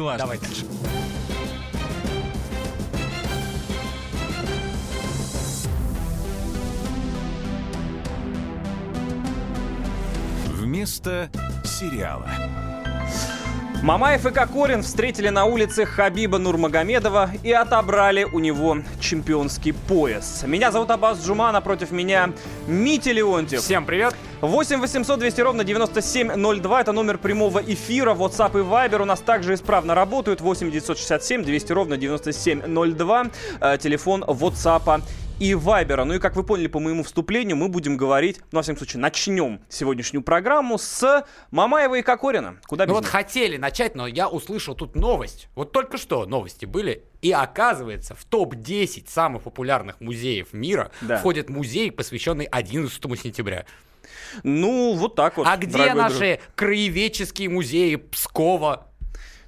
важно. Давай дальше. Вместо сериала. Мамаев и Кокорин встретили на улице Хабиба Нурмагомедова и отобрали у него чемпионский пояс. Меня зовут Аббас Джума, напротив меня Митя Леонтьев. Всем привет. 8 800 200 ровно 9702. Это номер прямого эфира. WhatsApp и Viber у нас также исправно работают. 8 967 200 ровно 9702. Э, телефон WhatsApp и Вайбера. Ну и как вы поняли по моему вступлению, мы будем говорить, ну, во всяком случае, начнем сегодняшнюю программу с Мамаева и Кокорина. Куда без Ну вот них? хотели начать, но я услышал тут новость. Вот только что новости были. И оказывается, в топ-10 самых популярных музеев мира Да. входит музей, посвященный 11 сентября. Ну, вот так вот. а где дорогой друг. наши краеведческие музеи Пскова?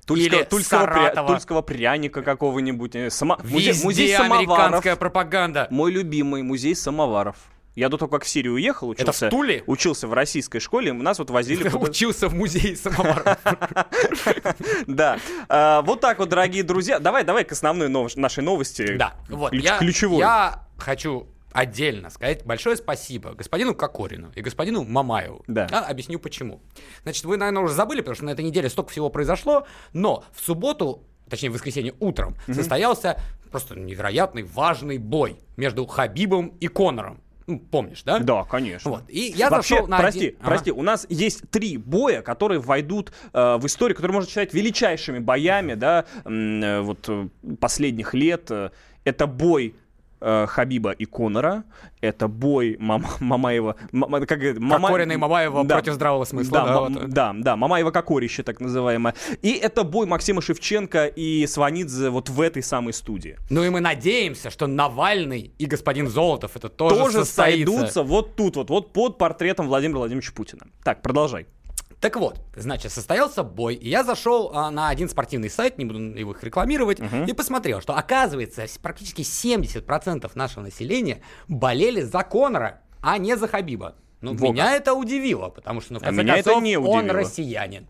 Тульского, или тульского, пря- тульского пряника какого-нибудь. э, Само... Музей, Везде музей самоваров. американская пропаганда. Мой любимый музей самоваров. Я до того, как в Сирию уехал, Это учился, в Туле? учился в российской школе, нас вот возили... Учился в музее самоваров. Да. А, Вот так вот, дорогие друзья. Давай, давай к основной нов- нашей новости. Да, вот. Ключевой. я хочу отдельно сказать большое спасибо господину Кокорину и господину Мамаеву. Да. объясню почему. Значит, вы, наверное, уже забыли, потому что на этой неделе столько всего произошло, но в субботу, точнее, в воскресенье утром, состоялся просто невероятный важный бой между Хабибом и Конором. Ну, помнишь, да? Да, конечно. Вот. И я Вообще, зашел на прости, один- Ага. прости, у нас есть три боя, которые войдут э, в историю, которые можно считать величайшими боями, да, э, вот э, последних лет. Э, Это бой Хабиба и Конора, это бой Мам- Мамаева, М- м- как говорят, Мама- Кокорина и Мамаева Да. против здравого смысла. Да, да, вот. да, да, Мамаева Кокорище, так называемое. И это бой Максима Шевченко и Сванидзе вот в этой самой студии. Ну и мы надеемся, что Навальный и господин Золотов это тоже, Тоже состоится. сойдутся вот тут вот, вот под портретом Владимира Владимировича Путина. Так, продолжай. Так вот, значит, состоялся бой, и я зашел а, на один спортивный сайт, не буду его их рекламировать, и посмотрел, что оказывается практически 70% нашего населения болели за Конора, а не за Хабиба. Ну, Во меня это удивило, потому что, ну, в А конце это концов, он удивило. россиянин.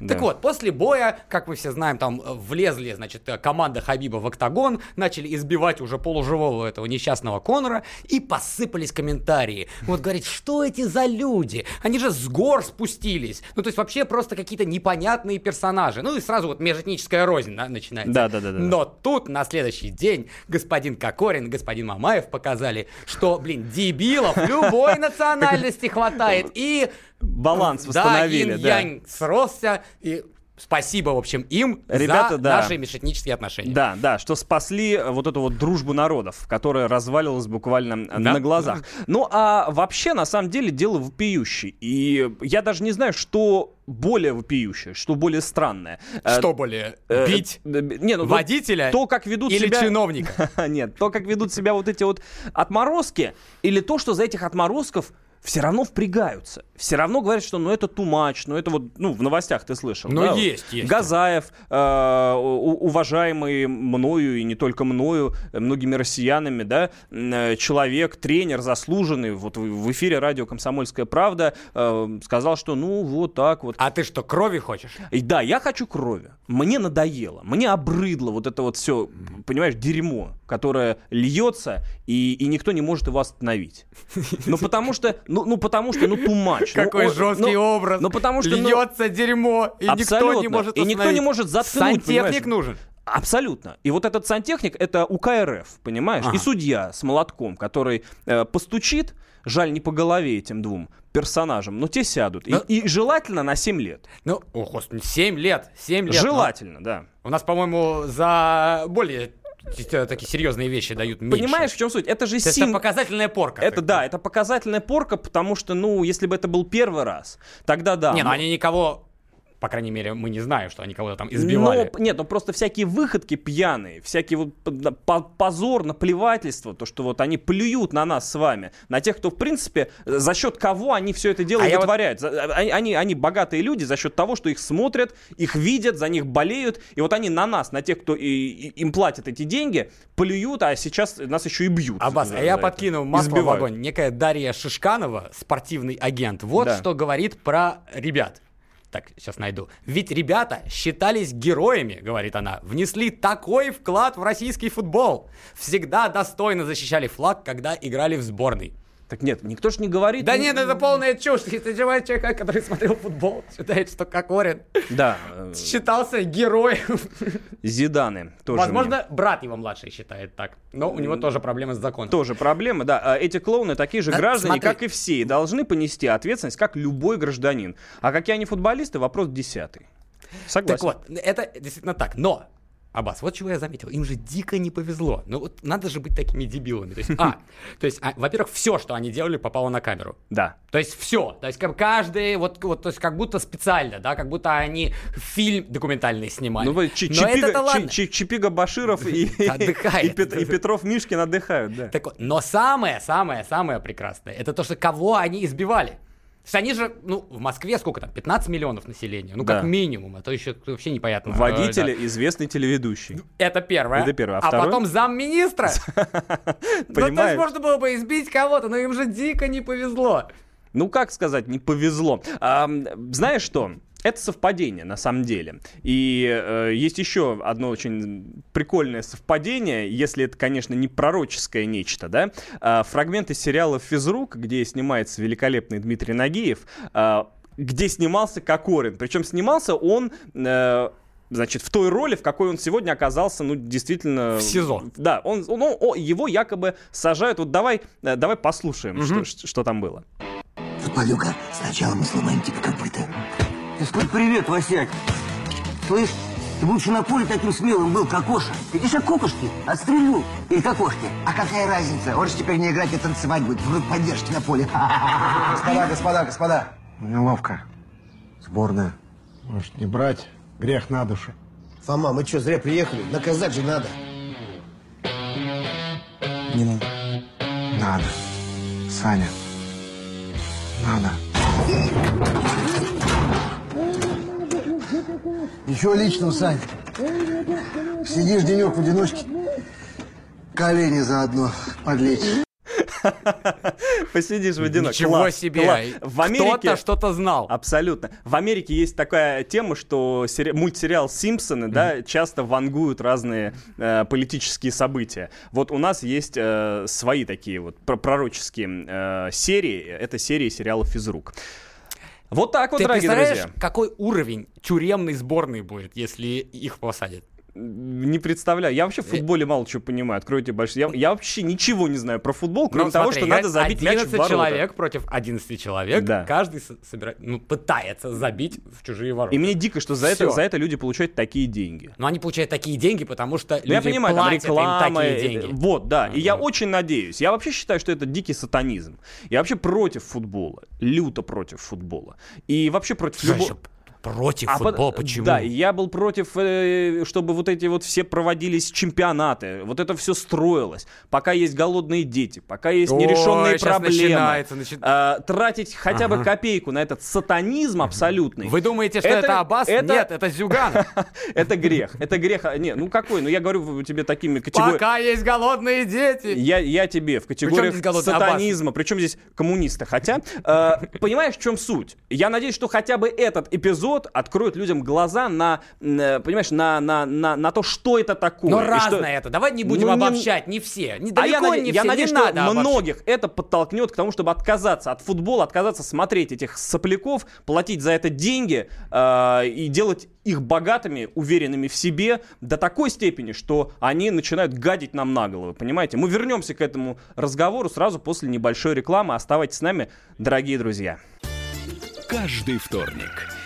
Да. Так вот, после боя, как мы все знаем, там э, влезли, значит, э, команда Хабиба в октагон, начали избивать уже полуживого этого несчастного Конора, и посыпались комментарии. Вот говорит, что эти за люди? Они же с гор спустились. Ну, то есть вообще просто какие-то непонятные персонажи. Ну, и сразу вот межэтническая рознь да, начинается. Да-да-да-да. Но тут на следующий день господин Кокорин господин Мамаев показали, что, блин, дебилов любой национальности хватает. И Баланс да, восстановили, да. инь-янь сросся, и спасибо, в общем, им Ребята, за да. наши межэтнические отношения. Да, да, что спасли э, вот эту вот дружбу народов, которая развалилась буквально э, Да. на глазах. Ну, а вообще, на самом деле, дело вопиющее. И я даже не знаю, что более вопиющее, что более странное. Э, Что более, э, бить э, не, ну, водителя то, как ведут или себя... чиновника? Нет, то, как ведут себя вот эти вот отморозки, или то, что за этих отморозков все равно впрягаются. Все равно говорят, что ну это much, ну это вот, ну в новостях ты слышал. Ну, да, есть, есть. Газаев, э, уважаемый мною и не только мною, многими россиянами, да, э, человек, тренер заслуженный, вот в в эфире радио «Комсомольская правда» э, сказал, что ну вот так вот. А ты что, крови хочешь? И да, я хочу крови. Мне надоело, мне обрыдло вот это вот все, понимаешь, дерьмо, которое льется, и, и никто не может его остановить. Ну потому что, ну, ну потому что, ну much. Ну, Какой о- жесткий ну, образ. Ну потому что, ну, Льется дерьмо, и никто абсолютно. не может И никто не остановить. может заткнуть, Сантехник нужен. Абсолютно. И вот этот сантехник это УКРФ, понимаешь? Ага. И судья с молотком, который э, постучит, жаль, не по голове этим двум персонажам, но те сядут. И- Да. И, желательно на 7 лет. Ну, о, господи, 7 лет, 7 лет. желательно, да. У нас, по-моему, за более такие серьезные вещи дают меньше. Понимаешь, в чем суть? Это же сим- это показательная порка. Это как да, это показательная порка, потому что, ну, если бы это был первый раз, тогда да. Не, ну но- они никого, по крайней мере, мы не знаем, что они кого-то там избивали. Но, нет, ну просто всякие выходки пьяные, всякие вот позор, наплевательство, то, что вот они плюют на нас с вами, на тех, кто, в принципе, за счет кого они все это дело А вытворяют. За- Они, они, они богатые люди за счет того, что их смотрят, их видят, за них болеют, и вот они на нас, на тех, кто и- и- им платят эти деньги, плюют, а сейчас нас еще и бьют. Аббас, за- а я подкинул масло в огонь. Некая Дарья Шишканова, спортивный агент, вот Да. что говорит про ребят. Так, сейчас найду. Ведь ребята считались героями, говорит она, внесли такой вклад в российский футбол. Всегда достойно защищали флаг, когда играли в сборной. Так нет, никто ж не говорит. Да нет, это полная чушь. Если живой человек, который смотрел футбол, считает, что Кокорин Да, э, считался героем. Зиданы тоже. Возможно, брат его младший считает так. Но у него тоже проблемы с законом. Тоже проблема, да. А Эти клоуны такие же Да, граждане, смотри. как и все, и должны понести ответственность, как любой гражданин. А какие они футболисты, вопрос десятый. Согласен. Так вот, это действительно так. Но, Аббас, вот чего я заметил. Им же дико не повезло. Ну вот надо же быть такими дебилами. То есть, а, то есть, а, во-первых, все, что они делали, попало на камеру. Да. То есть все, то есть как каждый, вот, вот, то есть как будто специально, да, как будто они фильм документальный снимали. Ну, вот Чи- Но Чипига, это-то ладно. Чи- Чипига Баширов и, и и Петров Мишкин отдыхают, да. Так вот, но самое, самое, самое прекрасное, это то, что кого они избивали. То есть они же, ну, в Москве сколько там, 15 миллионов населения, ну, как Да. минимум, а то еще вообще непонятно. Э, Водитель, да. известный телеведущий. Это первое. Это первое. А А, второе? потом замминистра. Ну, то есть можно было бы избить кого-то, но им же дико не повезло. Ну, как сказать, не повезло. А, знаешь что? Это совпадение на самом деле. И э, есть еще одно очень прикольное совпадение, если это, конечно, не пророческое нечто, да? А, фрагмент из сериала «Физрук», где снимается великолепный Дмитрий Нагиев, а, где снимался Кокорин. Причем снимался он... э, Значит, в той роли, в какой он сегодня оказался, ну, действительно... В СИЗО. Да, он, он- о, его якобы сажают. Вот давай, э, давай послушаем, что, что- что там было. Футболюка, сначала мы сломаем тебе копыта. Ты сколько привет, Васяк. Слышь, ты бы лучше на поле таким смелым был, как Оша. Видишь, как кокошки, отстрелю. Или как кошки. А какая разница? Он же теперь не играть, а танцевать будет. В группе поддержки на поле. Господа, господа, господа. Неловко. Сборная. Может, не брать? Грех на душу. Фома, мы что, зря приехали? Наказать же надо. Не надо. Надо. Саня. Надо. Ничего личного, Сань. Сидишь денек в одиночке. Колени заодно подлечь. Посидишь в одинок. Ничего Класс, себе. класс. В Америке... Кто-то что-то знал. Абсолютно. В Америке есть такая тема, что сери- мультсериал «Симпсоны», да, часто вангуют разные э, политические события. Вот у нас есть э, свои такие вот про- пророческие э, серии. Это серии сериала «Физрук». Вот так вот, Ты дорогие представляешь, друзья. какой уровень тюремной сборной будет, если их посадят? Не представляю. Я вообще в футболе мало чего понимаю. Откройте большой. Я, я вообще ничего не знаю про футбол, кроме Ну, того, смотри, что надо забить мяч в 11 ворота. человек против 11 человек. Да. Каждый собирает, ну, пытается забить в чужие ворота. И мне дико, что за это, за это люди получают такие деньги. Но они получают такие деньги, потому что люди Ну, я понимаю, там платят реклама, им такие э, деньги. Вот, да. И я очень надеюсь. Я вообще считаю, что это дикий сатанизм. Я вообще против футбола. Люто против футбола. И вообще против любого... против А футбола? под- Почему? Да, я был против, э, чтобы вот эти вот все проводились чемпионаты, вот это все строилось. Пока есть голодные дети, пока есть Ой, нерешенные проблемы. начинается, начи- а, тратить хотя бы Ага. копейку на этот сатанизм абсолютный. Вы думаете, что это, Аббас? Нет, это Зюган. Это грех. Это грех. А, Не, ну какой? Ну я говорю тебе такими категориями. Пока есть голодные дети. Я, я тебе в категориях сатанизма, причем здесь коммунисты. Хотя, э, понимаешь, в чем суть? Я надеюсь, что хотя бы этот эпизод откроет людям глаза на, э, понимаешь, на, на, на, на то, что это такое. Но разное что- это. Давай не будем Ну, не- обобщать, не все. Не, а я, не я все, надеюсь, не что надо обобщать. многих это подтолкнет к тому, чтобы отказаться от футбола, отказаться смотреть этих сопляков, платить за это деньги э, и делать их богатыми, уверенными в себе до такой степени, что они начинают гадить нам на голову, понимаете? Мы вернемся к этому разговору сразу после небольшой рекламы. Оставайтесь с нами, дорогие друзья. Каждый вторник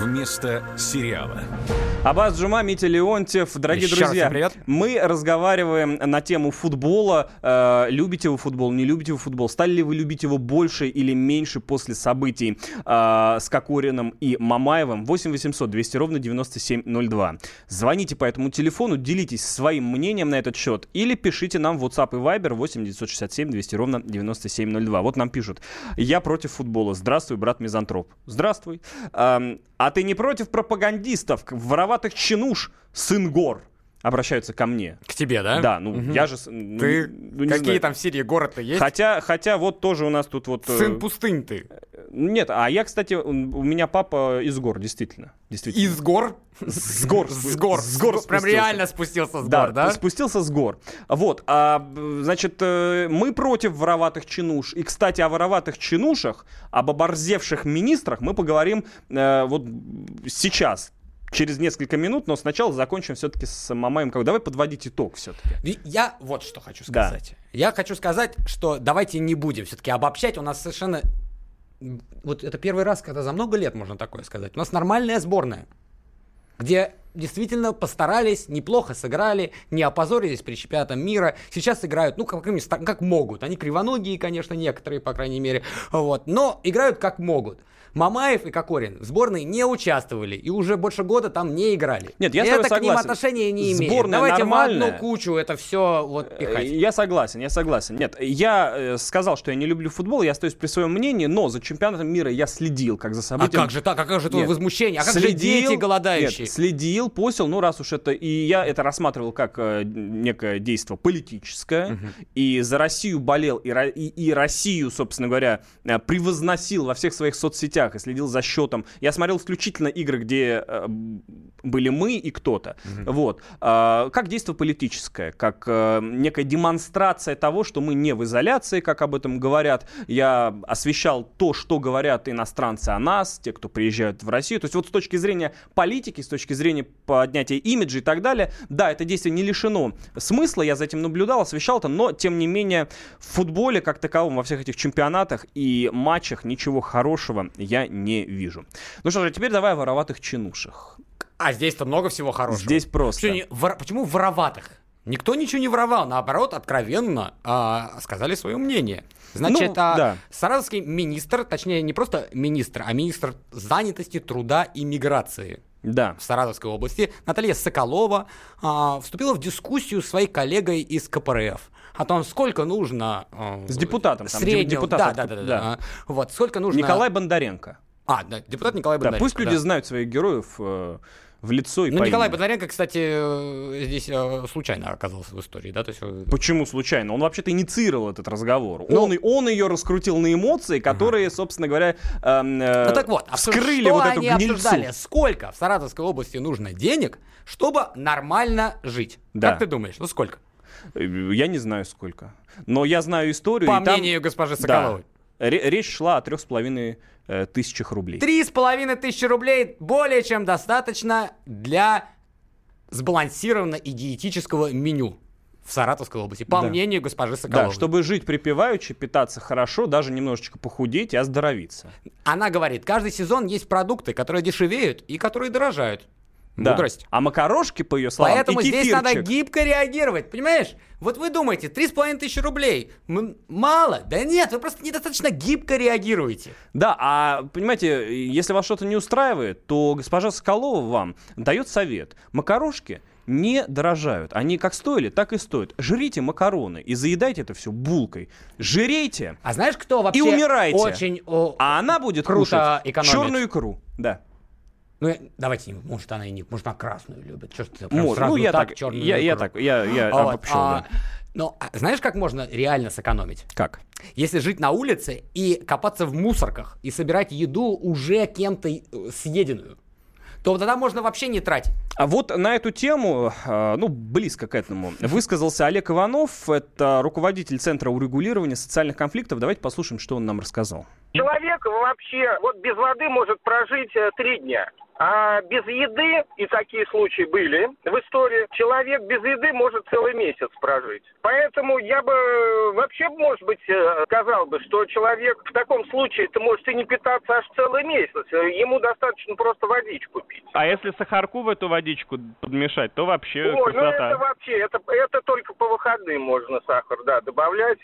Вместо место сериала. Абаз Джума, Митя Леонтьев. Дорогие Еще друзья, привет. мы разговариваем на тему футбола. Э, любите вы футбол, не любите вы футбол? Стали ли вы любить его больше или меньше после событий э, с Кокориным и Мамаевым? 8 800 200 ровно 9702. Звоните по этому телефону, делитесь своим мнением на этот счет или пишите нам в WhatsApp и Viber 8 967 200 ровно 9702. Вот нам пишут. Я против футбола. Здравствуй, брат Мизантроп. Здравствуй. Ам, а ты не против пропагандистов, вороватых чинуш, сын гор? Обращаются ко мне. К тебе, да? Да, ну я же... ну, Ты ну, не какие знаю. там в Сирии город-то есть? Хотя, хотя вот тоже у нас тут вот... э, Сын пустынь ты. Нет, а я, кстати, у меня папа из гор, действительно. действительно. Из гор? С гор. С гор. С гор Прям реально спустился с Да, гор, да? спустился с гор. Вот, а, значит, э, мы против вороватых чинуш. И, кстати, о вороватых чинушах, об оборзевших министрах мы поговорим э, вот сейчас, через несколько минут, но сначала закончим все-таки с Мамаем. Как- Давай подводить итог все-таки. Я вот что хочу Да. сказать. Я хочу сказать, что давайте не будем все-таки обобщать. У нас совершенно... Вот это первый раз, когда за много лет можно такое сказать. У нас нормальная сборная, где действительно постарались, неплохо сыграли, не опозорились при чемпионатом мира. Сейчас играют, ну, как, как как могут. Они кривоногие, конечно, некоторые, по крайней мере. Вот. Но играют как могут. Мамаев и Кокорин в сборной не участвовали и уже больше года там не играли. Нет, я с это тобой к ним согласен. отношения не имеет. Сборная Давайте в нормальная. одну кучу это все вот пихать. Э, Я согласен, я согласен. Нет, я э, сказал, что я не люблю футбол, я остаюсь при своем мнении, но за чемпионатом мира я следил, как за А событием. как же так? А как же твое Нет. возмущение? А как же дети голодающие? Нет, следил, посел, ну раз уж это... И я это рассматривал как э, некое действие политическое, и за Россию болел, и, и- и Россию, собственно говоря, э, превозносил во всех своих соцсетях и следил за счетом. Я смотрел исключительно игры, где э, были мы и кто-то. Вот. А, как действие политическое, как э, некая демонстрация того, что мы не в изоляции, как об этом говорят. Я освещал то, что говорят иностранцы о нас, те, кто приезжают в Россию. То есть вот с точки зрения политики, с точки зрения поднятия имиджа и так далее, да, это действие не лишено смысла, я за этим наблюдал, освещал это, но тем не менее в футболе как таковом, во всех этих чемпионатах и матчах ничего хорошего я не вижу. Ну что же, теперь давай о вороватых чинушах. А здесь-то много всего хорошего. Здесь просто. Почему, не- вор- почему вороватых? Никто ничего не воровал, наоборот, откровенно а, сказали свое мнение. Значит, Ну, а, да. саратовский министр, точнее, не просто министр, а министр занятости, труда и миграции Да. в Саратовской области, Наталья Соколова, а, вступила в дискуссию с своей коллегой из КПРФ о том, сколько нужно... а, С депутатом там, Среднего, да, да, да, да, да. да. Вот, сколько нужно... Николай Бондаренко. А, да, депутат Николай Да, Бондаренко. пусть люди да. знают своих героев э, в лицо и Ну, по Николай имени. Бондаренко, кстати, э, здесь э, случайно оказался в истории, да? То есть, э, Почему случайно? Он вообще-то инициировал этот разговор. Ну- он, он ее раскрутил на эмоции, которые, собственно говоря, эм, э, Ну так вот, вскрыли что вот эту они гнильцу. обсуждали? Сколько в Саратовской области нужно денег, чтобы нормально жить? Да. Как ты думаешь, ну сколько? Я не знаю сколько. Но я знаю историю. По и там- мнению госпожи Да. Соколовой. Ре- Речь шла о трех с половиной э, тысячах рублей. Три с половиной тысячи рублей более чем достаточно для сбалансированного и диетического меню в Саратовской области, по Да. мнению госпожи Соколовой. Да, чтобы жить припеваючи, питаться хорошо, даже немножечко похудеть и оздоровиться. Она говорит, каждый сезон есть продукты, которые дешевеют и которые дорожают. Да. Мудрость. А макарошки, по ее словам, Поэтому и здесь надо кефирчик. гибко реагировать, понимаешь? Вот вы думаете, 3,5 тысячи рублей, м- мало? Да нет, вы просто недостаточно гибко реагируете. Да, а понимаете, если вас что-то не устраивает, то госпожа Соколова вам дает совет. Макарошки не дорожают. Они как стоили, так и стоят. Жрите макароны и заедайте это все булкой. Жирейте, А знаешь, кто вообще И умирайте. очень... о, а она будет Круто кушать экономит. черную икру. Да. Ну, я- давайте, может, она и не... Может, она красную любит. Что ж ты прям Может, сразу ну я так, чёрную я, я икру? так, я, я Вот, обобщил, а, да. Ну, а знаешь, как можно реально сэкономить? Как? Если жить на улице и копаться в мусорках и собирать еду уже кем-то э, съеденную, то тогда можно вообще не тратить. А вот на эту тему, э, ну, близко к этому, высказался Олег Иванов, это руководитель Центра урегулирования социальных конфликтов. Давайте послушаем, что он нам рассказал. Человек вообще вот без воды может прожить э, три дня. А без еды, и такие случаи были в истории, человек без еды может целый месяц прожить. Поэтому я бы э, вообще, может быть, э, сказал бы, что человек в таком случае ты может и не питаться аж целый месяц. Ему достаточно просто водичку пить. А если сахарку в эту водичку подмешать, то вообще ну красота. это вообще, это, это только по выходным можно сахар, да, добавлять.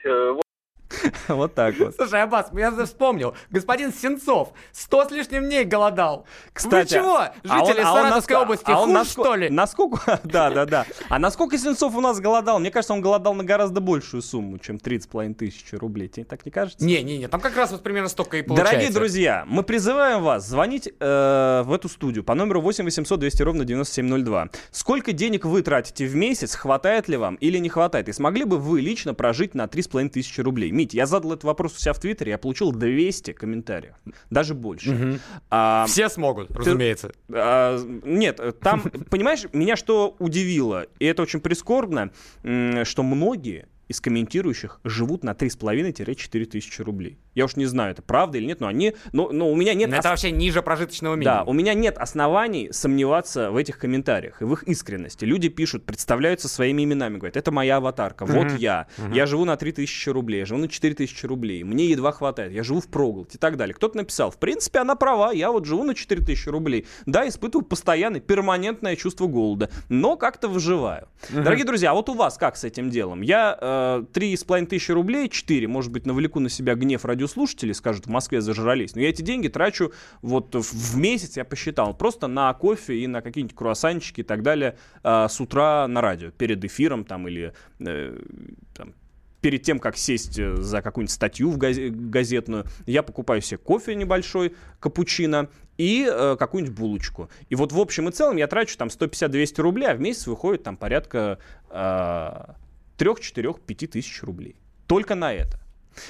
Вот. Так вот. Слушай, Аббас, я вспомнил. Господин Сенцов сто с лишним дней голодал. Кстати, Вы чего, а жители он- а он Саратовской наско- области, а он наско- что ли? Насколько, да, да, да. А насколько Сенцов у нас голодал? Мне кажется, он голодал на гораздо большую сумму, чем 30,5 тысяч рублей. Тебе так не кажется? Не-не-не, там как раз вот примерно столько и получается. Дорогие друзья, мы призываем вас звонить э, в эту студию по номеру 8 800 200 ровно 9702. Сколько денег вы тратите в месяц, хватает ли вам или не хватает? И смогли бы вы лично прожить на 3,5 тысячи рублей? Мить, я задал этот вопрос у себя в Твиттере, я получил 200 комментариев, даже больше. А, Все смогут, разумеется. а, нет, там, понимаешь, меня что удивило, и это очень прискорбно, что многие из комментирующих живут на 3,5-4 тысячи рублей. Я уж не знаю, это правда или нет, но они... Но, но у меня нет... Но ос- Это вообще ниже прожиточного Да, минимума. у меня нет оснований сомневаться в этих комментариях и в их искренности. Люди пишут, представляются своими именами, говорят, это моя аватарка, вот я, я живу на 3000 рублей, я живу на 4000 рублей, мне едва хватает, я живу в проголоде и так далее. Кто-то написал, в принципе, она права, я вот живу на 4000 рублей, да, испытываю постоянное, перманентное чувство голода, но как-то выживаю. Дорогие друзья, а вот у вас как с этим делом? Я э, 3,5 тысячи рублей, 4, может быть, навлеку на себя гнев радиослушателей, скажут, в Москве зажрались, но я эти деньги трачу вот в, месяц, я посчитал, просто на кофе и на какие-нибудь круассанчики и так далее э, с утра на радио, перед эфиром там или э, там, перед тем, как сесть э, за какую-нибудь статью в газе- газетную, я покупаю себе кофе небольшой, капучино и э, какую-нибудь булочку. И вот в общем и целом я трачу там 150-200 рублей, а в месяц выходит там порядка э, 3-4-5 тысяч рублей. Только на это.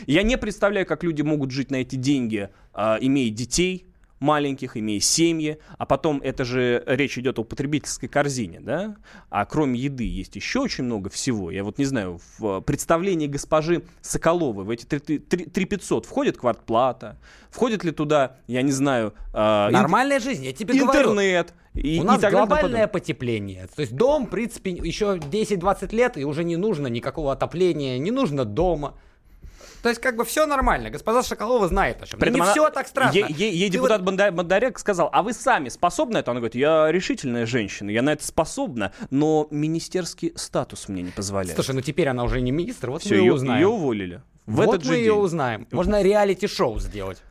Я не представляю, как люди могут жить на эти деньги, э, имея детей маленьких, имея семьи, а потом это же речь идет о потребительской корзине, да? А кроме еды есть еще очень много всего. Я вот не знаю, в представлении госпожи Соколовой в эти 3500 входит квартплата, входит ли туда, я не знаю, э, ин- Нормальная жизнь, я тебе говорю. интернет и, У и нас и глобальное потепление. То есть дом, в принципе, еще 10-20 лет, и уже не нужно никакого отопления, не нужно дома. То есть, как бы все нормально. Госпожа Шоколова знает о чем. При этом не она- все так страшно. Ей, ей- депутат вот- Бонда- Бондарек сказал, а вы сами способны это? Она говорит, я решительная женщина, я на это способна, но министерский статус мне не позволяет. Слушай, ну теперь она уже не министр, вот Все, мы ее, узнаем. ее уволили. В вот этот мы же ее день. узнаем. Можно реалити-шоу сделать.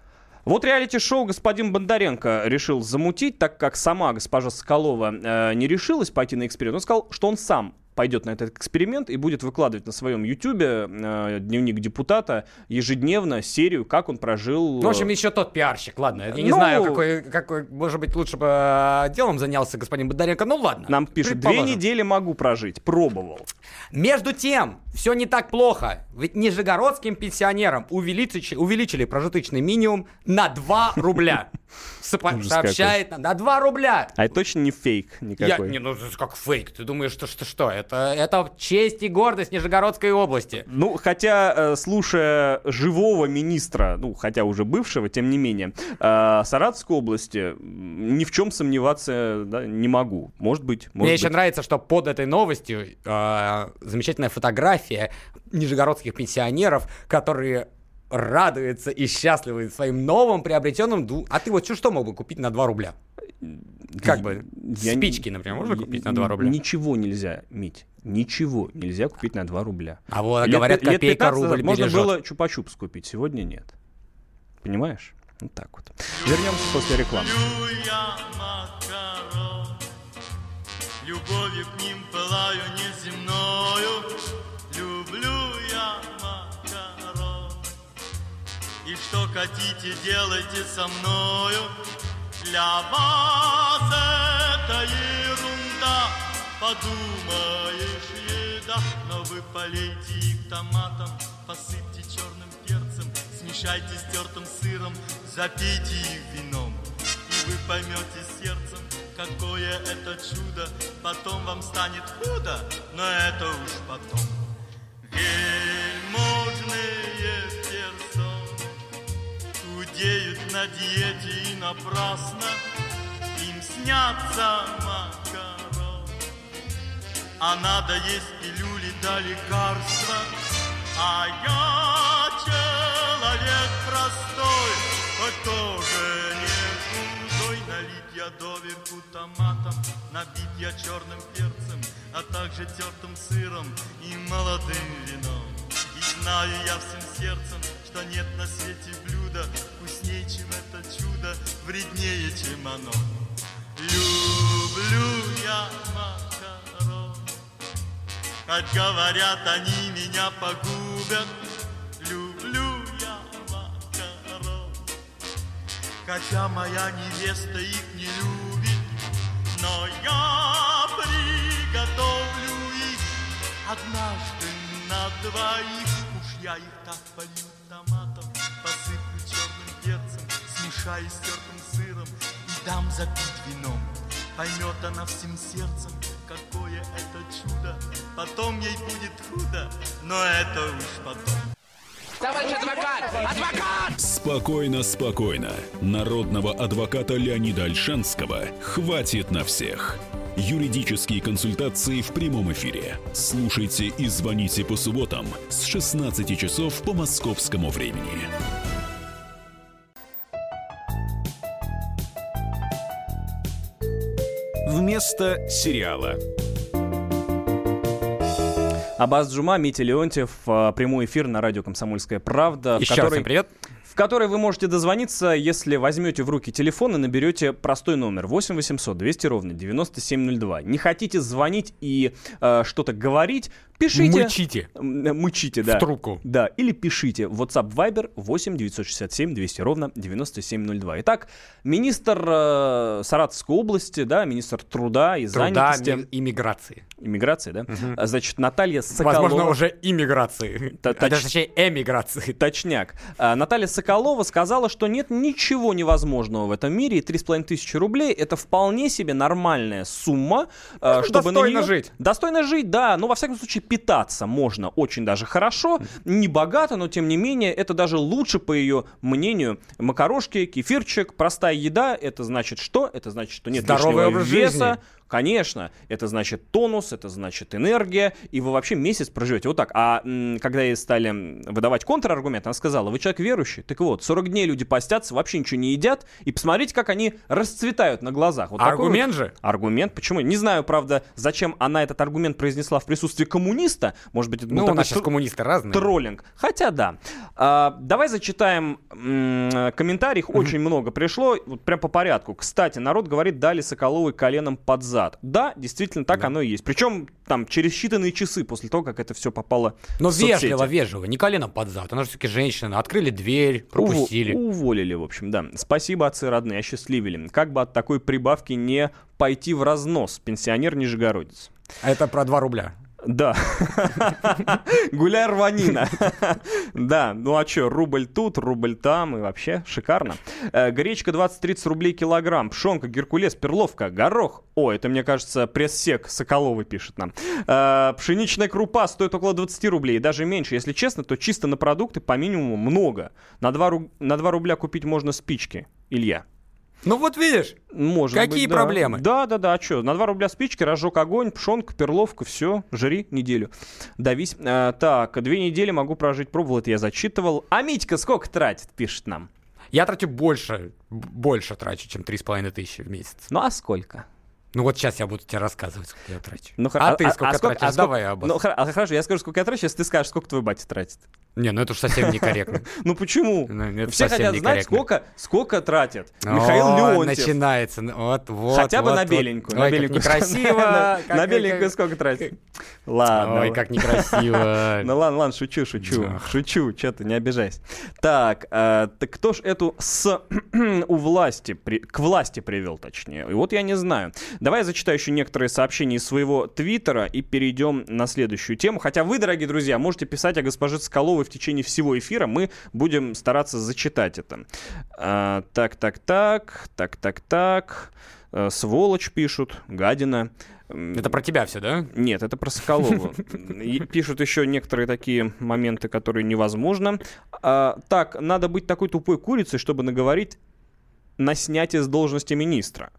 Вот реалити-шоу господин Бондаренко решил замутить, так как сама госпожа Соколова э, не решилась пойти на эксперимент. Он сказал, что он сам пойдет на этот эксперимент и будет выкладывать на своем ютубе э, дневник депутата ежедневно серию, как он прожил... Ну, в общем, еще тот пиарщик, ладно. Я не Ну- знаю, какой, какой, может быть, лучше бы э, делом занялся господин Бондаренко. Ну, ладно. Нам пишет, две недели могу прожить, пробовал. Между тем, все не так плохо. Ведь нижегородским пенсионерам увеличили, увеличили прожиточный минимум на 2 рубля. Сопо- Сообщает нам, на 2 рубля. А это точно не фейк Я, никакой. не, ну как фейк. Ты думаешь, что что? что? Это, это честь и гордость Нижегородской области. Ну, хотя, э, слушая живого министра, ну, хотя уже бывшего, тем не менее, э, Саратовской области ни в чем сомневаться да, не могу. Может быть, может Мне быть. еще нравится, что под этой новостью э, замечательная фотография нижегородских пенсионеров, которые радуются и счастливы своим новым приобретенным... ду- А ты вот что, что мог бы купить на 2 рубля? Как бы Я спички, например, можно я- купить на 2 рубля? Ничего нельзя, Мить. Ничего нельзя купить на 2 рубля. А вот Лет говорят, пят- лет копейка 15 назад рубль можно бережет. было чупа-чупс купить, сегодня нет. Понимаешь? Вот так вот. Вернемся после рекламы. Любовью к ним пылаю неземною. Что хотите, делайте со мною. Для вас это ерунда, подумаешь, еда. Но вы полейте их томатом, посыпьте черным перцем, смешайте с тертым сыром, запейте их вином. И вы поймете сердцем, какое это чудо. Потом вам станет худо, но это уж потом. Вельможные персоны, на диете и напрасно им снятся макароны. А надо есть пилюли да лекарства, а я человек простой, хоть тоже не худой. Налить я доверху томатом, набить я черным перцем, а также тертым сыром и молодым вином. И знаю я всем сердцем, что нет на свете блюда вкуснее, чем это чудо, вреднее, чем оно. Люблю я макарон, хоть говорят они меня погубят. Люблю я макарон, хотя моя невеста их не любит, но я приготовлю их однажды на двоих. Уж я их так полью смешаю с тертым сыром и дам запить вином. Поймет она всем сердцем, какое это чудо. Потом ей будет худо, но это уж потом. Товарищ адвокат! Адвокат! Спокойно, спокойно. Народного адвоката Леонида Альшанского хватит на всех. Юридические консультации в прямом эфире. Слушайте и звоните по субботам с 16 часов по московскому времени. Вместо сериала. Абаз Джума, Митя Леонтьев, э, прямой эфир на радио «Комсомольская правда». Еще раз который- всем привет. в который вы можете дозвониться, если возьмете в руки телефон и наберете простой номер 8 800 200 ровно 9702. Не хотите звонить и э, что-то говорить, пишите. Мычите. М, Мычите, да. В трубку. Да, или пишите в WhatsApp Viber 8 967 200 ровно 9702. Итак, министр э, Саратовской области, да, министр труда и Труда занятости. и миграции. Иммиграции, да? А, Значит, Наталья Соколова. Возможно, уже иммиграции. Т- А, точ- Точнее, эмиграции. Точняк. А, Наталья Соколова сказала, что нет ничего невозможного в этом мире, и 3,5 тысячи рублей — это вполне себе нормальная сумма, Ну, чтобы на достойно жить. Достойно жить, да. Но, во всяком случае, питаться можно очень даже хорошо. Не богато, но, тем не менее, это даже лучше, по ее мнению. Макарошки, кефирчик, простая еда — это значит что? Это значит, что нет Здоровый лишнего образ веса. жизни. Конечно, это значит тонус, это значит энергия, и вы вообще месяц проживете. Вот так. А м, когда ей стали выдавать контраргумент, она сказала, вы человек верующий. Так вот, 40 дней люди постятся, вообще ничего не едят, и посмотрите, как они расцветают на глазах. Вот Аргумент вот же? Аргумент. Почему? Не знаю, правда, зачем она этот аргумент произнесла в присутствии коммуниста. Может быть, это был Ну, у такой нас сейчас коммунисты разные. троллинг. Хотя да. А, давай зачитаем м, комментарий. Их очень много пришло. Вот прям по порядку. Кстати, народ говорит, дали Соколовой коленом под зад. Да, действительно, так оно и есть. Причем там через считанные часы после того, как это все попало Но в соцсети. вежливо, вежливо, не коленом под зад. Она же все-таки женщина. Открыли дверь, пропустили. Уво- уволили, в общем, да. Спасибо, отцы родные, осчастливили. Как бы от такой прибавки не пойти в разнос. Пенсионер Нижегородец. А это про 2 рубля. Да. Гуляй рванина. Да, ну а что, рубль тут, рубль там, и вообще шикарно. Э, Гречка 20-30 рублей килограмм, пшенка, геркулес, перловка, горох. О, это, мне кажется, пресс-сек Соколовый пишет нам. Э, Пшеничная крупа стоит около 20 рублей, даже меньше. Если честно, то чисто на продукты по минимуму много. На 2, на 2 рубля купить можно спички, Илья. Ну вот видишь, Может Какие быть, да. проблемы? Да, да, да, а что? На 2 рубля спички, разжег огонь, пшенка, перловка, все, жри неделю. Давись. А, так, две недели могу прожить, пробовал, это я зачитывал. А Митька сколько тратит, пишет нам. я трачу больше, больше трачу, чем 3,5 тысячи в месяц. Ну а сколько? Ну вот сейчас я буду тебе рассказывать, сколько я трачу. Ну, хор- а, ты сколько сколько- тратишь? сколько- Давай, Аббас. Ну хор- а, хорошо, я скажу, сколько я трачу, если ты скажешь, сколько твой батя тратит. Не, ну это уж совсем некорректно. Ну почему? Ну, Все хотят знать, сколько, сколько тратит Михаил Леонтьев. начинается. ну, Вот, вот, Хотя бы на беленькую. На беленькую некрасиво. На беленькую сколько тратит? Ладно. Ой, как некрасиво. Ну ладно, ладно, шучу, шучу, шучу, что ты, не обижайся. Так, э, так кто ж эту с у власти, к власти привел, точнее? И вот я не знаю. Давай я зачитаю еще некоторые сообщения из своего твиттера и перейдем на следующую тему. Хотя вы, дорогие друзья, можете писать о госпоже Соколовой в течение всего эфира, мы будем стараться зачитать это. А, так, так, так, так, так, так. Э, Сволочь пишут, гадина. Это про тебя все, да? Нет, это про Соколова. Пишут еще некоторые такие моменты, которые невозможно. А, так, надо быть такой тупой курицей, чтобы наговорить на снятие с должности министра.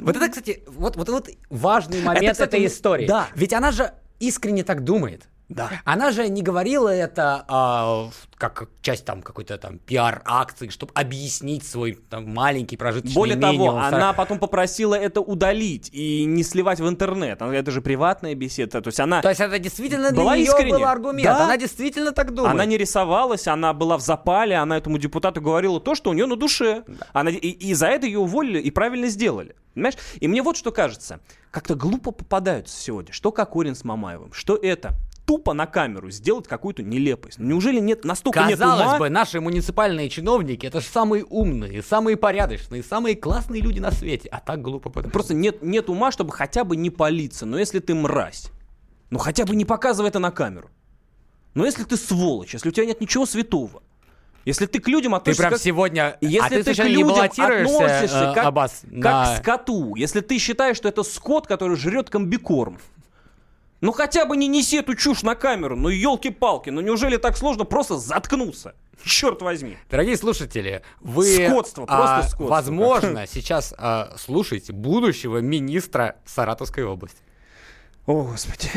Вот это, кстати, вот, вот, вот важный момент кстати, этой истории. да. Ведь она же искренне так думает. Да. Она же не говорила это а, как часть там какой-то там пиар-акции, чтобы объяснить свой там, маленький прожиточный Более того, минимум. она потом попросила это удалить и не сливать в интернет. Она- Это же приватная беседа. То есть она... То есть это действительно для Была нее искренне. был аргумент. Да. Она действительно так думает. Она не рисовалась, она была в запале, она этому депутату говорила то, что у нее на душе. Она, и, и за это ее уволили и правильно сделали. Понимаешь? И мне вот что кажется. Как-то глупо попадаются сегодня. Что Кокорин с Мамаевым, что это. Тупо на камеру сделать какую-то нелепость. Ну, неужели нет настолько нет Казалось ума? бы, наши муниципальные чиновники это же самые умные, самые порядочные, самые классные люди на свете. А так глупо подойти. Просто нет, нет ума, чтобы хотя бы не палиться. Но если ты мразь, ну хотя бы не показывай это на камеру. Но если ты сволочь, если у тебя нет ничего святого, если ты к людям Ты относишься прям как... сегодня... Если а ты, ты, к людям относишься э, как, Аббас, как на- к скоту, если ты считаешь, что это скот, который жрет комбикорм, ну хотя бы не неси эту чушь на камеру, ну елки-палки, ну неужели так сложно просто заткнуться? Черт возьми. Дорогие слушатели, вы, Скотство, просто а, скотство. возможно, сейчас а, слушаете будущего министра Саратовской области. О, господи.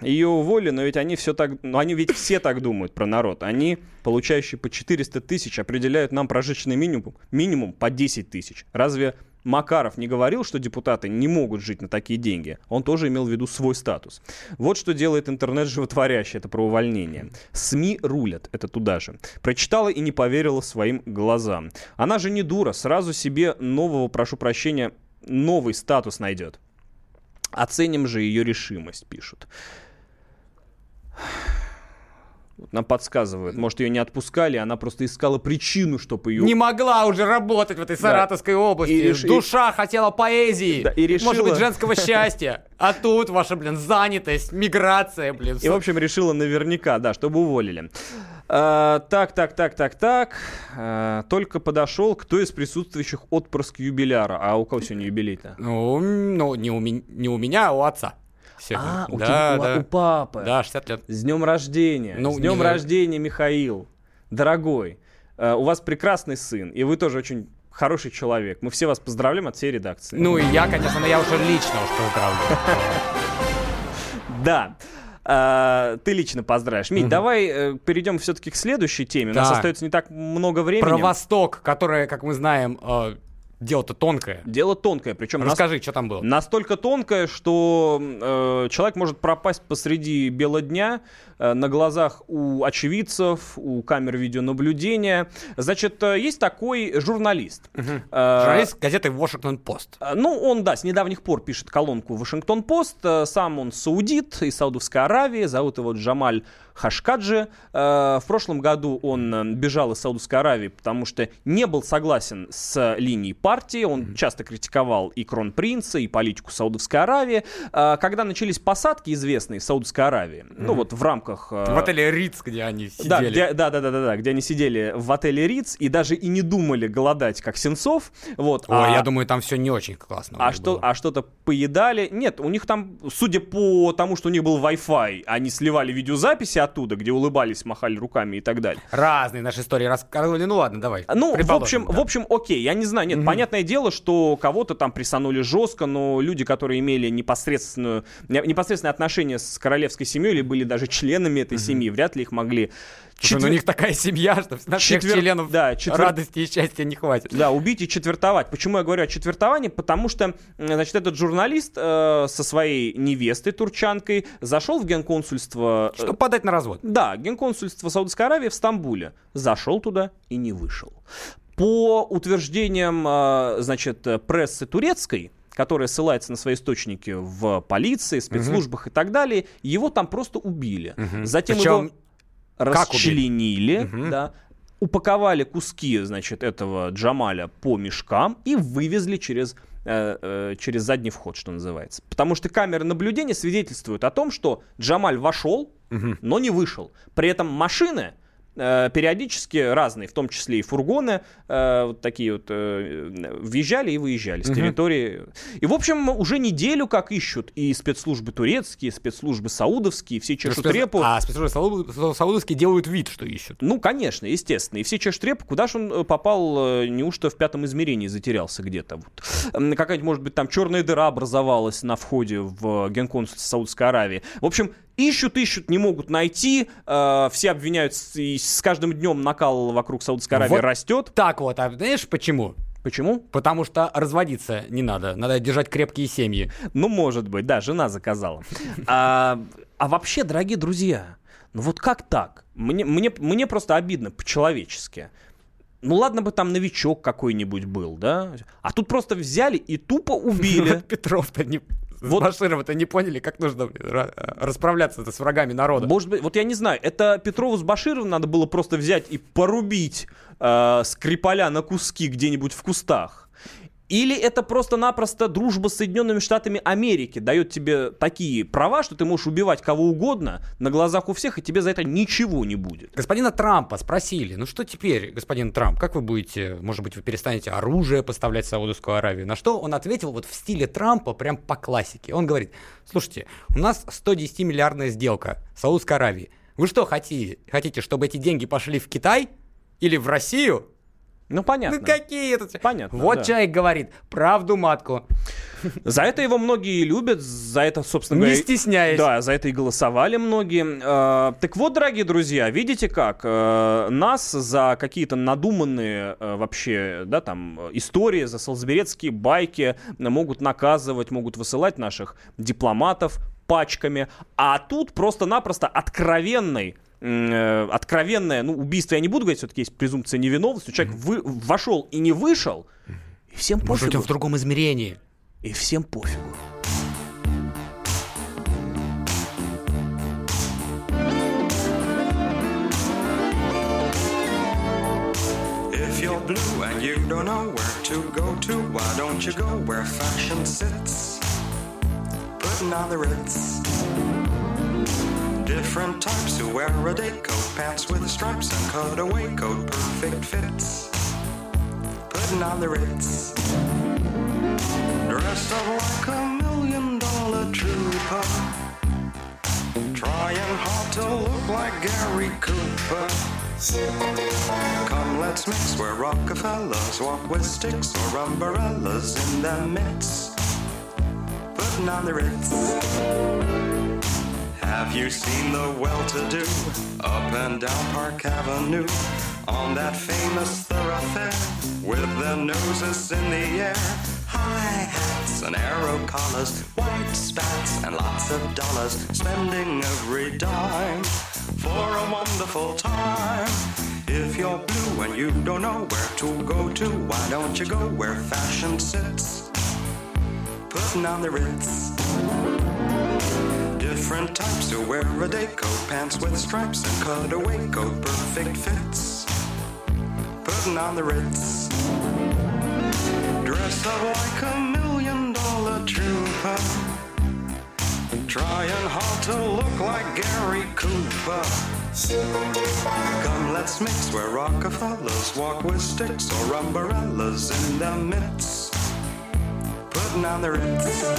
Ее уволили, но ведь они все так, ну они ведь все так думают про народ. Они, получающие по 400 тысяч, определяют нам прожиточный минимум, минимум по 10 тысяч. Разве Макаров не говорил, что депутаты не могут жить на такие деньги? Он тоже имел в виду свой статус. Вот что делает интернет животворящий, это про увольнение. СМИ рулят, это туда же. Прочитала и не поверила своим глазам. Она же не дура, сразу себе нового, прошу прощения, новый статус найдет. Оценим же ее решимость, пишут. Нам подсказывают, может, ее не отпускали, она просто искала причину, чтобы ее... Не могла уже работать в этой Саратовской области. И реш- и- Душа хотела поэзии. Да, и решила- Может быть, женского счастья. А тут ваша, блин, занятость, миграция, блин. И, в общем, решила наверняка, да, чтобы уволили. А, так, так, так, так, так. А, только подошел кто из присутствующих отпрыск юбиляра. А у кого сегодня юбилей-то? Ну, ну, не у, не у меня, а у отца. Сегодня. А, у, да, тебя- да. у папы. Да, 60 лет. С днем рождения. Ну, С днем не- рождения, Михаил. Дорогой, э, у вас прекрасный сын, и вы тоже очень хороший человек. Мы все вас поздравляем от всей редакции. Ну и я, конечно, но я уже лично уж поздравлю. Да. А, ты лично поздравишь. Мить, давай э, перейдем все-таки к следующей теме. У нас остается не так много времени. Про Восток, которое, как мы знаем, э, дело-то тонкое. Дело тонкое, причем Расскажи, что там было. Настолько тонкое, что э, человек может пропасть посреди бела дня э, на глазах у очевидцев, у камер видеонаблюдения. Значит, э, есть такой журналист. Э, Журналист газеты Washington-Post. э, Ну, он, да, с недавних пор пишет колонку Вашингтон-Пост. Э, Сам он саудит из Саудовской Аравии. Зовут его Джамаль Хашкаджи. Э, В прошлом году он э, бежал из Саудовской Аравии, потому что не был согласен с линией партии. Он часто критиковал и кронпринца, и политику Саудовской Аравии. Э, Когда начались посадки известные в Саудовской Аравии, ну вот в рамках... э, В отеле Риц, где они сидели. где, да, да, да, да, да, где они сидели в отеле Риц и даже и не думали голодать, как Сенцов. Вот, Ой, а- я думаю, там все не очень классно. а что, а что-то поедали? Нет, у них там, судя по тому, что у них был Wi-Fi, они сливали видеозаписи оттуда, где улыбались, махали руками и так далее. Разные наши истории рассказывали. Ну ладно, давай. Ну, в общем, да. в общем, окей, я не знаю, нет, понятное дело, что кого-то там присанули жестко, но люди, которые имели непосредственную, не- непосредственное отношение с королевской семьей или были даже членами этой семьи, вряд ли их могли... Слушай, ну, четвер- у них такая семья, что на всех Четвер- членов да, четвер- радости и счастья не хватит. Да, убить и четвертовать. Почему я говорю о четвертовании? Потому что, м, значит, этот журналист э, со своей невестой турчанкой зашел в генконсульство... э, Чтобы подать на развод. да, генконсульство Саудовской Аравии в Стамбуле. Зашел туда и не вышел. По утверждениям, э, значит, прессы турецкой, которая ссылается на свои источники в полиции, спецслужбах и так далее, его там просто убили. Затем Причем его расчленили, Мгм. да, упаковали куски, значит, этого Джамаля по мешкам и вывезли через э, э, через задний вход, что называется. Потому что камеры наблюдения свидетельствуют о том, что Джамаль вошел, но не вышел. При этом машины периодически разные, в том числе и фургоны, э, вот такие вот, э, въезжали и выезжали с территории. И, в общем, уже неделю как ищут и спецслужбы турецкие, и спецслужбы саудовские, все чешут Спец- репу. А спецслужбы сауд- саудовские делают вид, что ищут. Ну, конечно, естественно. И все чешут репу, куда же он э, попал, э, неужто в пятом измерении затерялся где-то. Вот. Какая-нибудь, может быть, там черная дыра образовалась на входе в генконсульство Саудовской Аравии. В общем, ищут, ищут, не могут найти. э, все обвиняют, и с каждым днем накал вокруг Саудовской Аравии Вот растет. Так вот, а знаешь почему? Почему? Потому что разводиться не надо, надо держать крепкие семьи. Ну, может быть, да, жена заказала. А, а вообще, дорогие друзья, ну вот как так? Мне, мне, мне просто обидно по-человечески. Ну ладно бы там новичок какой-нибудь был, да? А тут просто взяли и тупо убили. Петров-то не... Вот. Баширова-то не поняли, как нужно ра- расправляться с врагами народа. Может быть, вот я не знаю, это Петрову с Башировым надо было просто взять и порубить э, Скрипаля на куски где-нибудь в кустах. Или это просто-напросто дружба с Соединенными Штатами Америки дает тебе такие права, что ты можешь убивать кого угодно на глазах у всех, и тебе за это ничего не будет. Господина Трампа спросили, ну что теперь, господин Трамп, как вы будете, может быть, вы перестанете оружие поставлять в Саудовскую Аравию? На что он ответил вот в стиле Трампа, прям по классике. Он говорит, слушайте, у нас 110-миллиардная сделка Саудовской Аравией. Вы что хотите? Хотите, чтобы эти деньги пошли в Китай или в Россию? Ну, понятно. Ну какие это? Понятно, Вот да. человек говорит, правду матку. За это его многие любят, за это, собственно Не говоря... стесняясь. Да, за это и голосовали многие. Э, так вот, дорогие друзья, видите как? э, нас за какие-то надуманные э, вообще, да, там, истории, за солсберецкие байки могут наказывать, могут высылать наших дипломатов пачками. А тут просто-напросто откровенный откровенное, ну, убийство я не буду говорить, все-таки есть презумпция невиновности. Человек вы- вошел и не вышел, и всем Может, пофигу. он в другом измерении. И всем пофигу. If you're blue and you don't know where to go to, why don't you go where fashion sits? Putting on the ritz. Different types who wear a day coat, pants with stripes and cutaway coat, perfect fits. Putting on the ritz. Dressed up like a million dollar trooper. Trying hard to look like Gary Cooper. Come, let's mix where Rockefellers walk with sticks or umbrellas in their midst. Putting on the Ritz. Have you seen the well-to-do up and down Park Avenue on that famous thoroughfare with their noses in the air? High hats and arrow collars, white spats and lots of dollars, spending every dime for a wonderful time. If you're blue and you don't know where to go to, why don't you go where fashion sits? Putting on the Ritz. Different types who wear a day coat, pants with stripes and cutaway coat, perfect fits. Putting on the Ritz. Dressed up like a million dollar trooper. Trying hard to look like Gary Cooper. Come, let's mix where Rockefellers walk with sticks or umbrellas in their midst. Putting on the Ritz.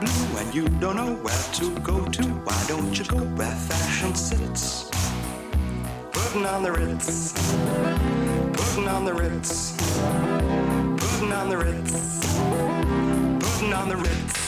Blue and you don't know where to go to, why don't you go where fashion sits? Putting on the Ritz. Putting on the Ritz. Putting on the Ritz. Putting on the Ritz.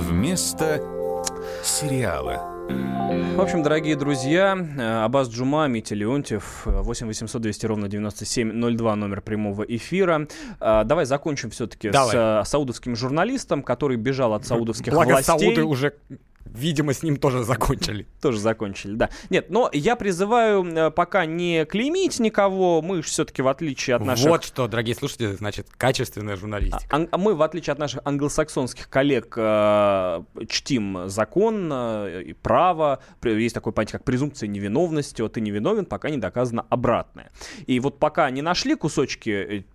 Вместо сериала. В общем, дорогие друзья, э, Абаз Джума, Митя Леонтьев, 8 800 200 ровно 9702, номер прямого эфира. Э, Давай закончим все-таки с э, саудовским журналистом, который бежал от саудовских Благо, властей. Сауды уже, видимо, с ним тоже закончили. Тоже закончили, да. Нет, но я призываю э, пока не клеймить никого, мы же все-таки в отличие от наших... Вот что, дорогие слушатели, значит, качественная журналистика. Ан- а мы, в отличие от наших англосаксонских коллег, э, чтим закон э, и право. Есть такое понятие, как презумпция невиновности. Вот ты невиновен, пока не доказано обратное. И вот пока не нашли кусочки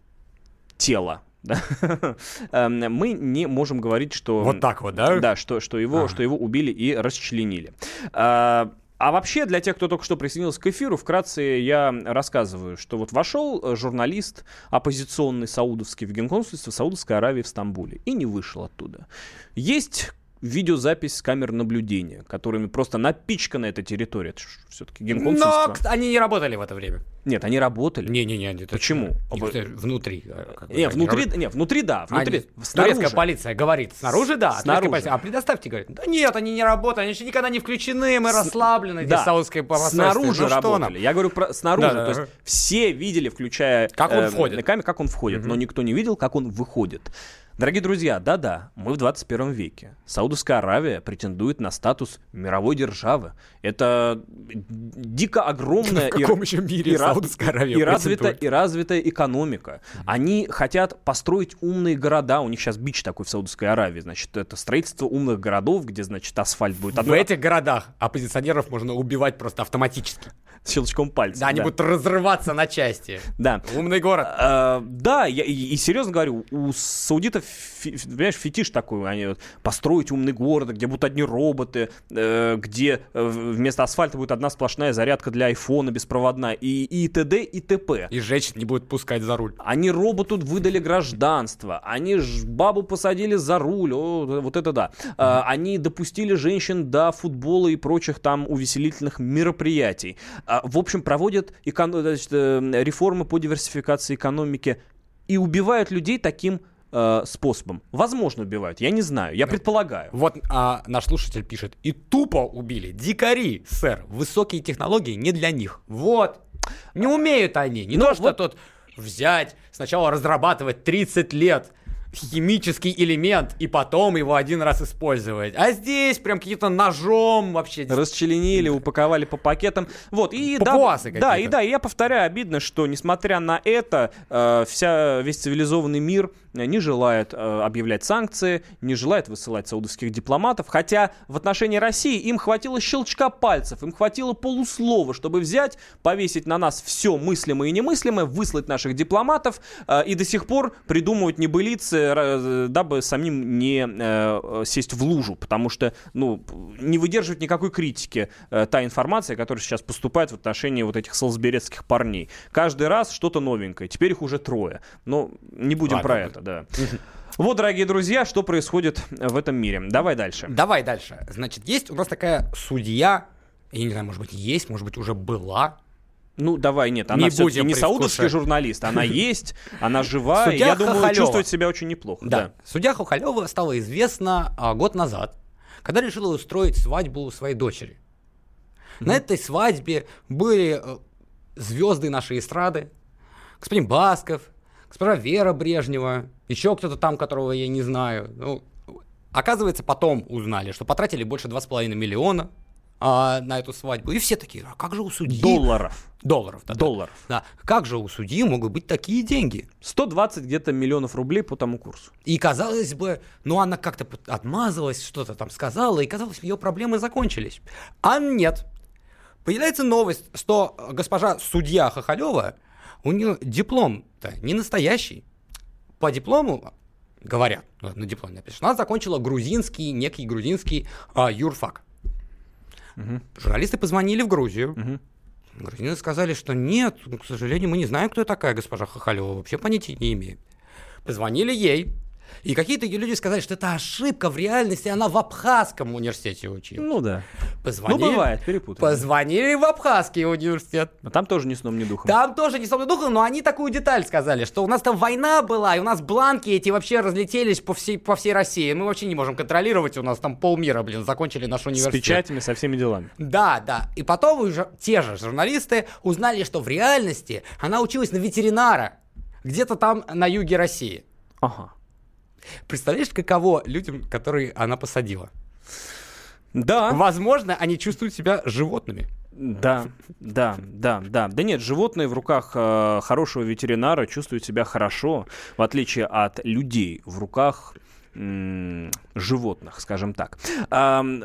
тела, мы не можем говорить, что... Вот так вот, да? Да, что, что, его, что его убили и расчленили. А, а вообще, для тех, кто только что присоединился к эфиру, вкратце я рассказываю, что вот вошел э, журналист оппозиционный саудовский в генконсульство Саудовской Аравии в Стамбуле и не вышел оттуда. Есть видеозапись с камер наблюдения, которыми просто напичкана эта территория. Это все-таки генконсульство. Но они не работали в это время. Нет, они работали. Не-не-не. Почему? Э, Внутри. как бы, Не, внутри, работали. не, внутри да, внутри. Они- снаружи. турецкая полиция говорит, снаружи да, Снаружи. полиция, а предоставьте, говорит, да нет, они не работают, они еще никогда не включены, мы расслаблены, Да, саудское снаружи Ну работали. нам? Я говорю про снаружи. Да, то да. есть все видели, включая Как он э, входит. камеры, как он входит, но никто не видел, как он выходит. Дорогие друзья, да-да, мы в 21 веке. Саудовская Аравия претендует на статус мировой державы. Это дико огромная В каком еще мире и Саудовская Аравия и развитая, и развитая экономика. Они хотят построить умные города. У них сейчас бич такой в Саудовской Аравии. Значит, это строительство умных городов, где, значит, асфальт будет. В этих городах оппозиционеров можно убивать просто автоматически. щелчком пальца. Да, они да. будут разрываться на части. Да. Умный город. А, да, я, и, и серьезно говорю, у саудитов, фи- понимаешь, фетиш такой, они вот построить умный город, где будут одни роботы, э, где э, вместо асфальта будет одна сплошная зарядка для айфона беспроводная, и, и т.д. и т.п. И женщин не будут пускать за руль. Они роботу выдали гражданство, они ж бабу посадили за руль, о, вот это да. А, они допустили женщин до футбола и прочих там увеселительных мероприятий. А, в общем, проводят эко- значит, э, реформы по диверсификации экономики и убивают людей таким э, способом. Возможно, убивают, я не знаю, я предполагаю. Вот а, наш слушатель пишет, и тупо убили. Дикари, сэр. Высокие технологии не для них. Вот. Не умеют они. Не Ну, то, что вот- тут взять, сначала разрабатывать 30 лет химический элемент и потом его один раз использовать. А здесь прям какие-то ножом вообще. Расчленили, упаковали по пакетам. Вот, и да, Папуасы да, и да, и я повторяю, обидно, что несмотря на это, э, вся, весь цивилизованный мир не желает э, объявлять санкции, не желает высылать саудовских дипломатов, хотя в отношении России им хватило щелчка пальцев, им хватило полуслова, чтобы взять, повесить на нас все мыслимое и немыслимое, выслать наших дипломатов э, и до сих пор придумывать небылицы, дабы самим не э, сесть в лужу, потому что, ну, не выдерживает никакой критики э, та информация, которая сейчас поступает в отношении вот этих солсберецких парней. Каждый раз что-то новенькое, теперь их уже трое. Но не будем Ладно. про это, да. Вот, дорогие друзья, что происходит в этом мире. Давай дальше. Давай дальше. Значит, есть у нас такая судья, я не знаю, может быть, есть, может быть, уже была. Ну, давай, нет, она Не все-таки не саудовский журналист, она есть, она жива, и Судья я думаю, чувствует себя очень неплохо. Да. Судья Хухалева стала известна а, год назад, когда решила устроить свадьбу своей дочери. На этой свадьбе были э, звезды нашей эстрады. Господин Басков, госпожа Вера Брежнева, еще кто-то там, которого я не знаю. Ну, оказывается, потом узнали, что потратили больше 2,5 миллиона а, на эту свадьбу. И все такие, а как же у судьи... Долларов. Долларов, да. Долларов. Да. Как же у судьи могут быть такие деньги? 120 где-то миллионов рублей по тому курсу. И казалось бы, ну она как-то отмазалась, что-то там сказала, и казалось, ее проблемы закончились. А нет. Появляется новость, что госпожа судья Хохолева у нее диплом-то не настоящий. По диплому, говорят, ну, на дипломе написано, она закончила грузинский, некий грузинский а, юрфак. Журналисты позвонили в Грузию. Грузины сказали, что нет, к сожалению, мы не знаем, кто такая госпожа Хахалева, вообще понятия не имеем. Позвонили ей, и какие-то люди сказали, что это ошибка, в реальности она в Абхазском университете училась. Ну да. Позвонили, Ну, бывает, перепутали. Позвонили в Абхазский университет. А там тоже ни сном, ни духом. Там тоже не сомнительно духом, но они такую деталь сказали, что у нас там война была, и у нас бланки эти вообще разлетелись по всей, по всей России. Мы вообще не можем контролировать, у нас там полмира, блин, закончили наш С университет. печатями, со всеми делами. Да, да. И потом уже те же журналисты узнали, что в реальности она училась на ветеринара, где-то там на юге России. Ага. Представляешь, каково людям, которые она посадила? Да. Возможно, они чувствуют себя животными. Да, да, да, да. Да нет, животные в руках э, хорошего ветеринара чувствуют себя хорошо, в отличие от людей в руках м, животных, скажем так. Ам,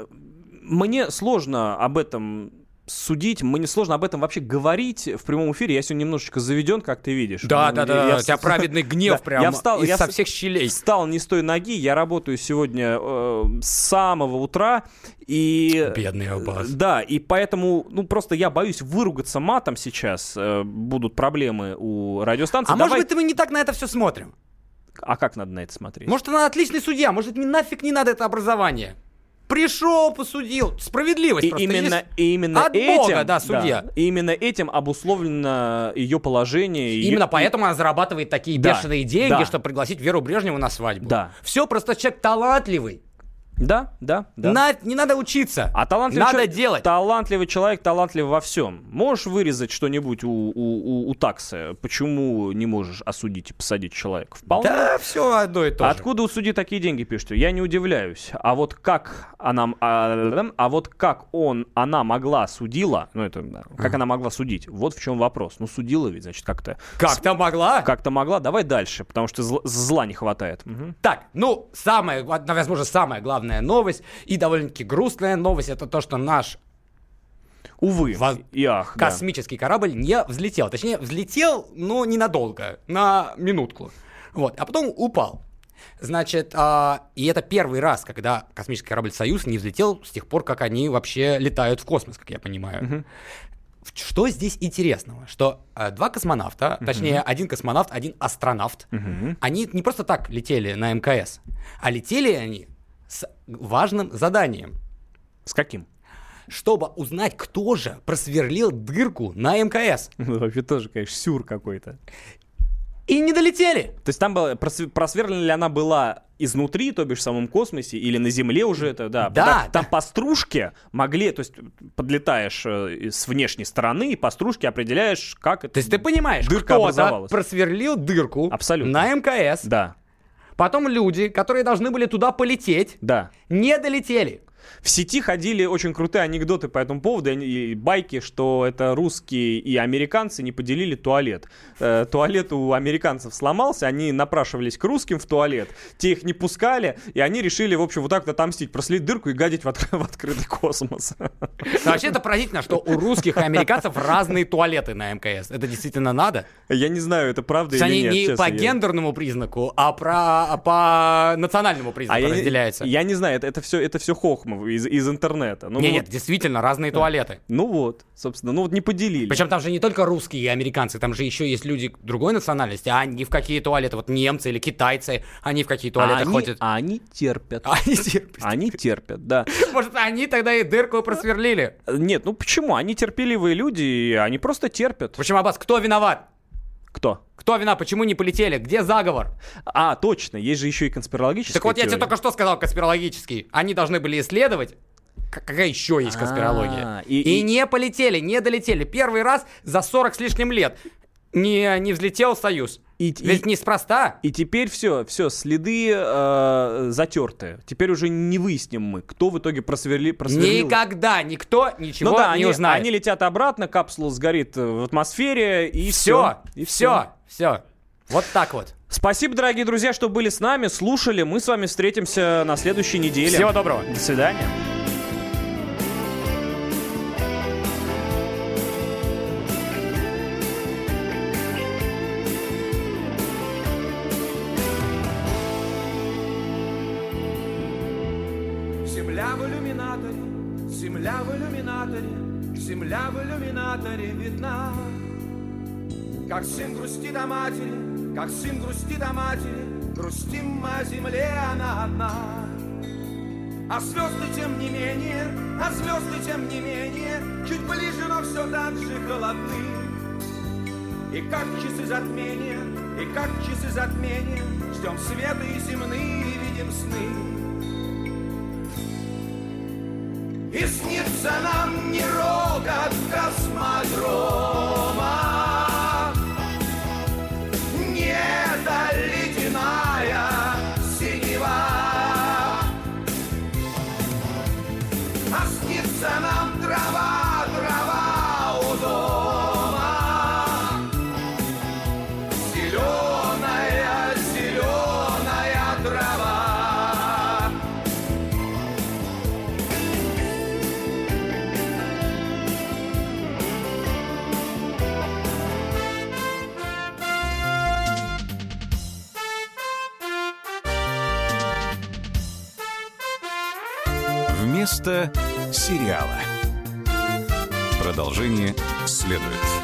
мне сложно об этом судить, мне сложно об этом вообще говорить в прямом эфире. Я сегодня немножечко заведен, как ты видишь. Да, да, да, я у тебя праведный гнев прям я встал, из я со всех щелей. Встал не с той ноги, я работаю сегодня э, с самого утра, и... Бедный Аббас. Да, и поэтому, ну, просто я боюсь выругаться матом сейчас, э, будут проблемы у радиостанции. А может быть, мы не так на это все смотрим? А как надо на это смотреть? Может, она отличный судья, может, мне нафиг не надо это образование. Пришел, посудил. Справедливость И просто именно, есть. и именно От этим, Бога, да, судья. и именно этим обусловлено ее положение. Именно поэтому она зарабатывает такие Да, бешеные деньги, да. чтобы пригласить Веру Брежневу на свадьбу. Да. Все, просто человек талантливый. Да, да, да. На- не надо учиться. А талантливый Надо человек, делать. Талантливый человек талантлив во всем. Можешь вырезать что-нибудь у, у, у, у таксы? Почему не можешь осудить и посадить человека? Вполне. Да, все одно и то же. Откуда у судьи такие деньги пишете? Я не удивляюсь. А вот как она, а, а вот как он, она могла судила, ну это, да, как она могла судить? Вот в чем вопрос. Ну судила ведь, значит, как-то. Как-то могла. Как-то могла. Давай дальше, потому что зла, зла не хватает. Мгм. Так, ну, самая, возможно, самая главная новость и довольно-таки грустная новость, это то, что наш Увы Воз- и ах, да. космический корабль не взлетел. Точнее, взлетел, но ненадолго, на минутку. Вот, а потом упал. Значит, а, и это первый раз, когда космический корабль «Союз» не взлетел с тех пор, как они вообще летают в космос, как я понимаю. В- Что здесь интересного? Что а, два космонавта, точнее, один космонавт, один астронавт, они не просто так летели на МКС, а летели они с важным заданием. С каким? Чтобы узнать, кто же просверлил дырку на МКС. Ну, Вообще тоже, конечно, сюр какой-то. И не долетели. То есть там просв- просверлена ли она была изнутри, то бишь в самом космосе, или на Земле уже это, да. Да, Там, там по стружке могли, то есть подлетаешь э, с внешней стороны, и по стружке определяешь, как это То есть ты понимаешь, дырка кто-то образовалась. просверлил дырку Абсолютно. на МКС. Да, Потом люди, которые должны были туда полететь, да. не долетели. В сети ходили очень крутые анекдоты по этому поводу, и они- байки, что это русские и американцы не поделили туалет. Э, туалет у американцев сломался, они напрашивались к русским в туалет, те их не пускали, и они решили, в общем, вот так вот отомстить, прослить дырку и гадить в, от- в открытый космос. Вообще это поразительно, что у русских и американцев разные туалеты на МКС. Это действительно надо? Я не знаю, это правда или они нет. не честно, по я- гендерному признаку, а про, а по национальному признаку А я, не- разделяются. я не знаю, это, это все, это все хохма из, из интернета. Ну, Не, вот- нет, действительно, разные туалеты. ну вот, собственно, ну вот не поделили. Причем там же не только русские и американцы, там же еще есть люди другой национальности, а они в какие туалеты, вот немцы или китайцы, они в какие туалеты а они, ходят. а они терпят. Они терпят. Они терпят, да. Может, они тогда и дырку просверлили? Нет, ну почему? Они терпеливые люди, они просто терпят. Почему, Аббас, кто виноват? Кто? Кто вина? Почему не полетели? Где заговор? А, точно, есть же еще и конспирологическая Так вот, я тебе теория. только что сказал конспирологический. Они должны были исследовать. Какая еще есть конспирология? А, и- и, и- не полетели, не долетели. Первый раз за 40 с лишним лет не, не взлетел Союз. И- Ведь и- неспроста. И теперь все, все, следы э, затерты. Теперь уже не выясним мы, кто в итоге просверли, просверлил. Никогда никто ничего ну да, не они, узнает. они летят обратно, капсула сгорит в атмосфере, и все, все. И все, все. Вот так вот. Спасибо, дорогие друзья, что были с нами, слушали. Мы с вами встретимся на следующей неделе. Всего доброго. До свидания. Иллюминаторе видна. Как сын грустит о матери, как сын грустит о матери, грустим мы о земле, она одна. А звезды тем не менее, а звезды тем не менее, чуть ближе, но все так же холодны. И как часы затмения, и как часы затмения, ждем света и земные, и видим сны. И снится нам не рокот ladrón. Сериала. Продолжение следует.